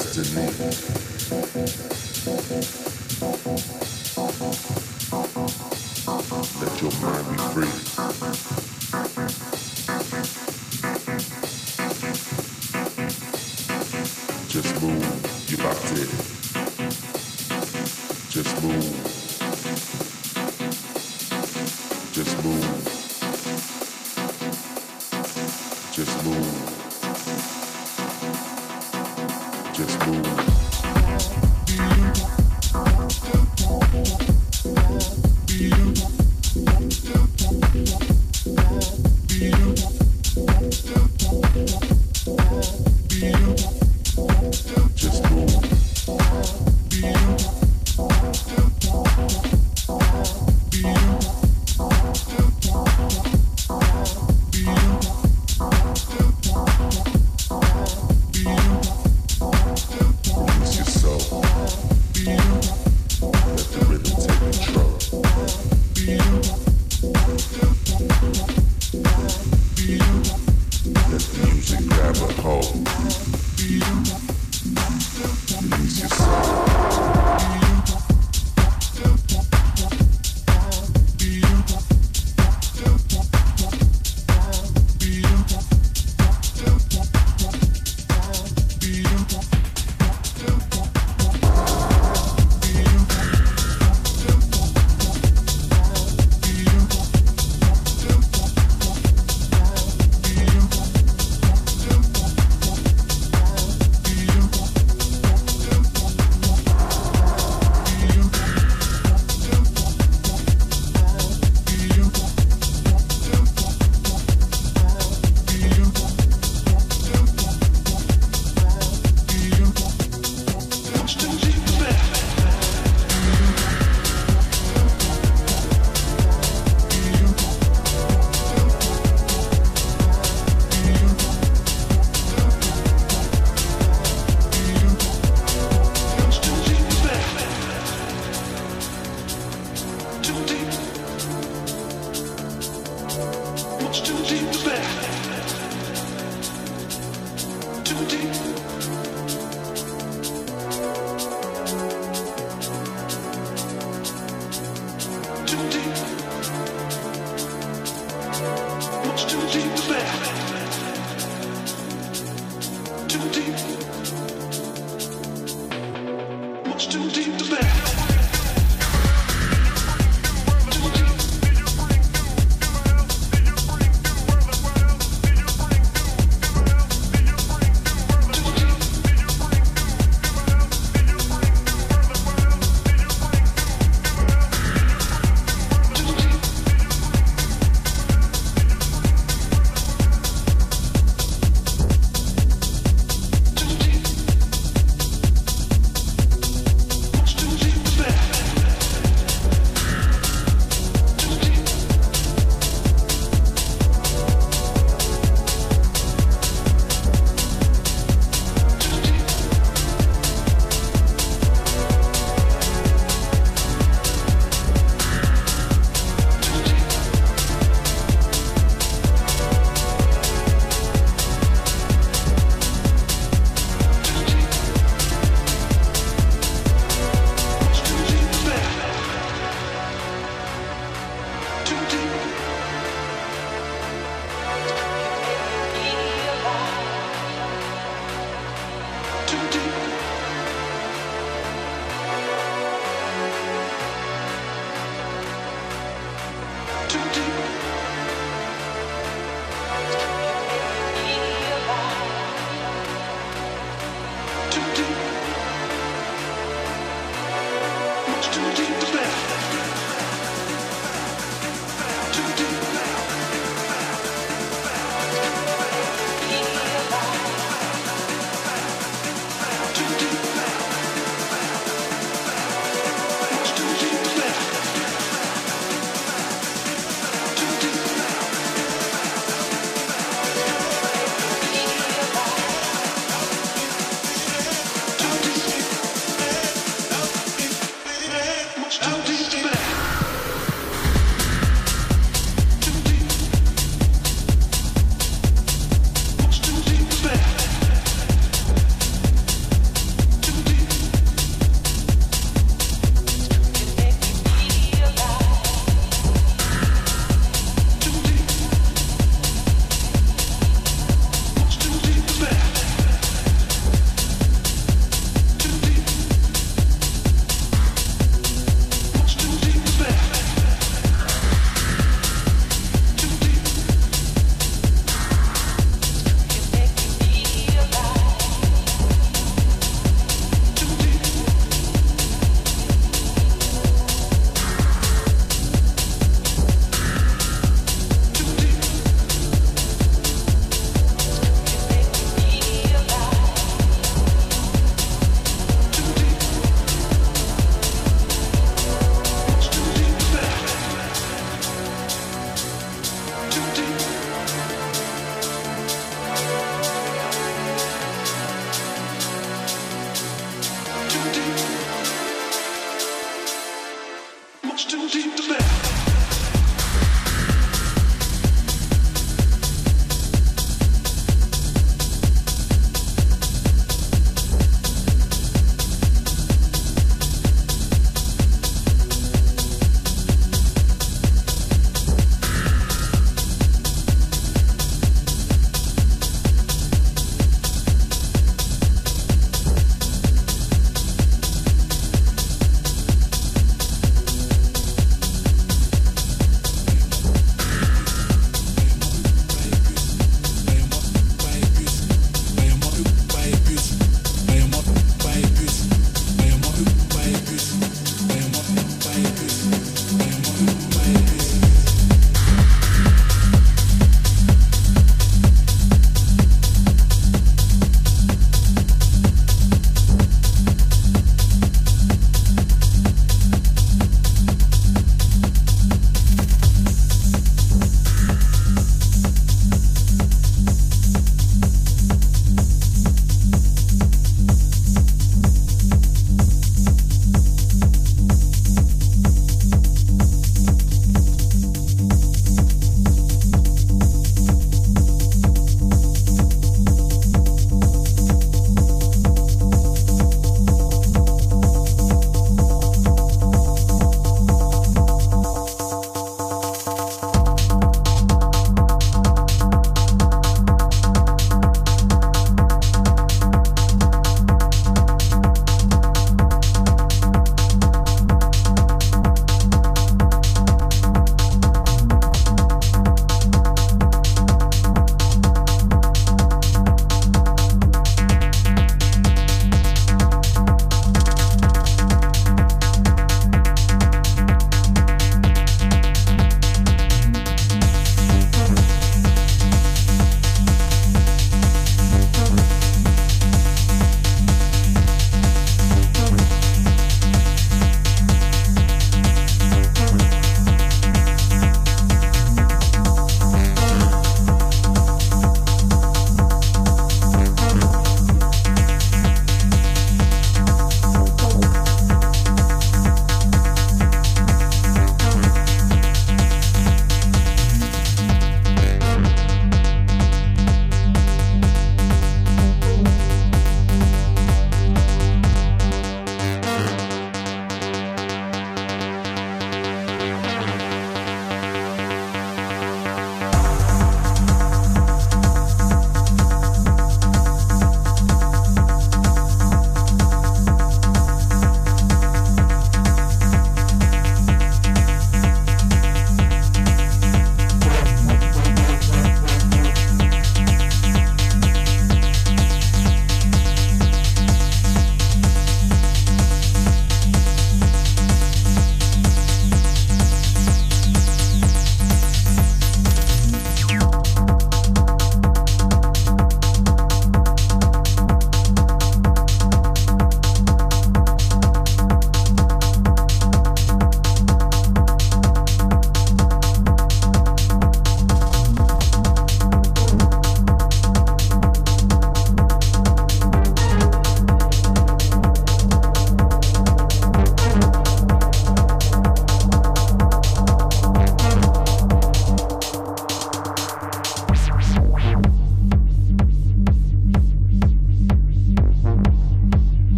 Destiny. Let your mind be free.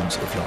Could there be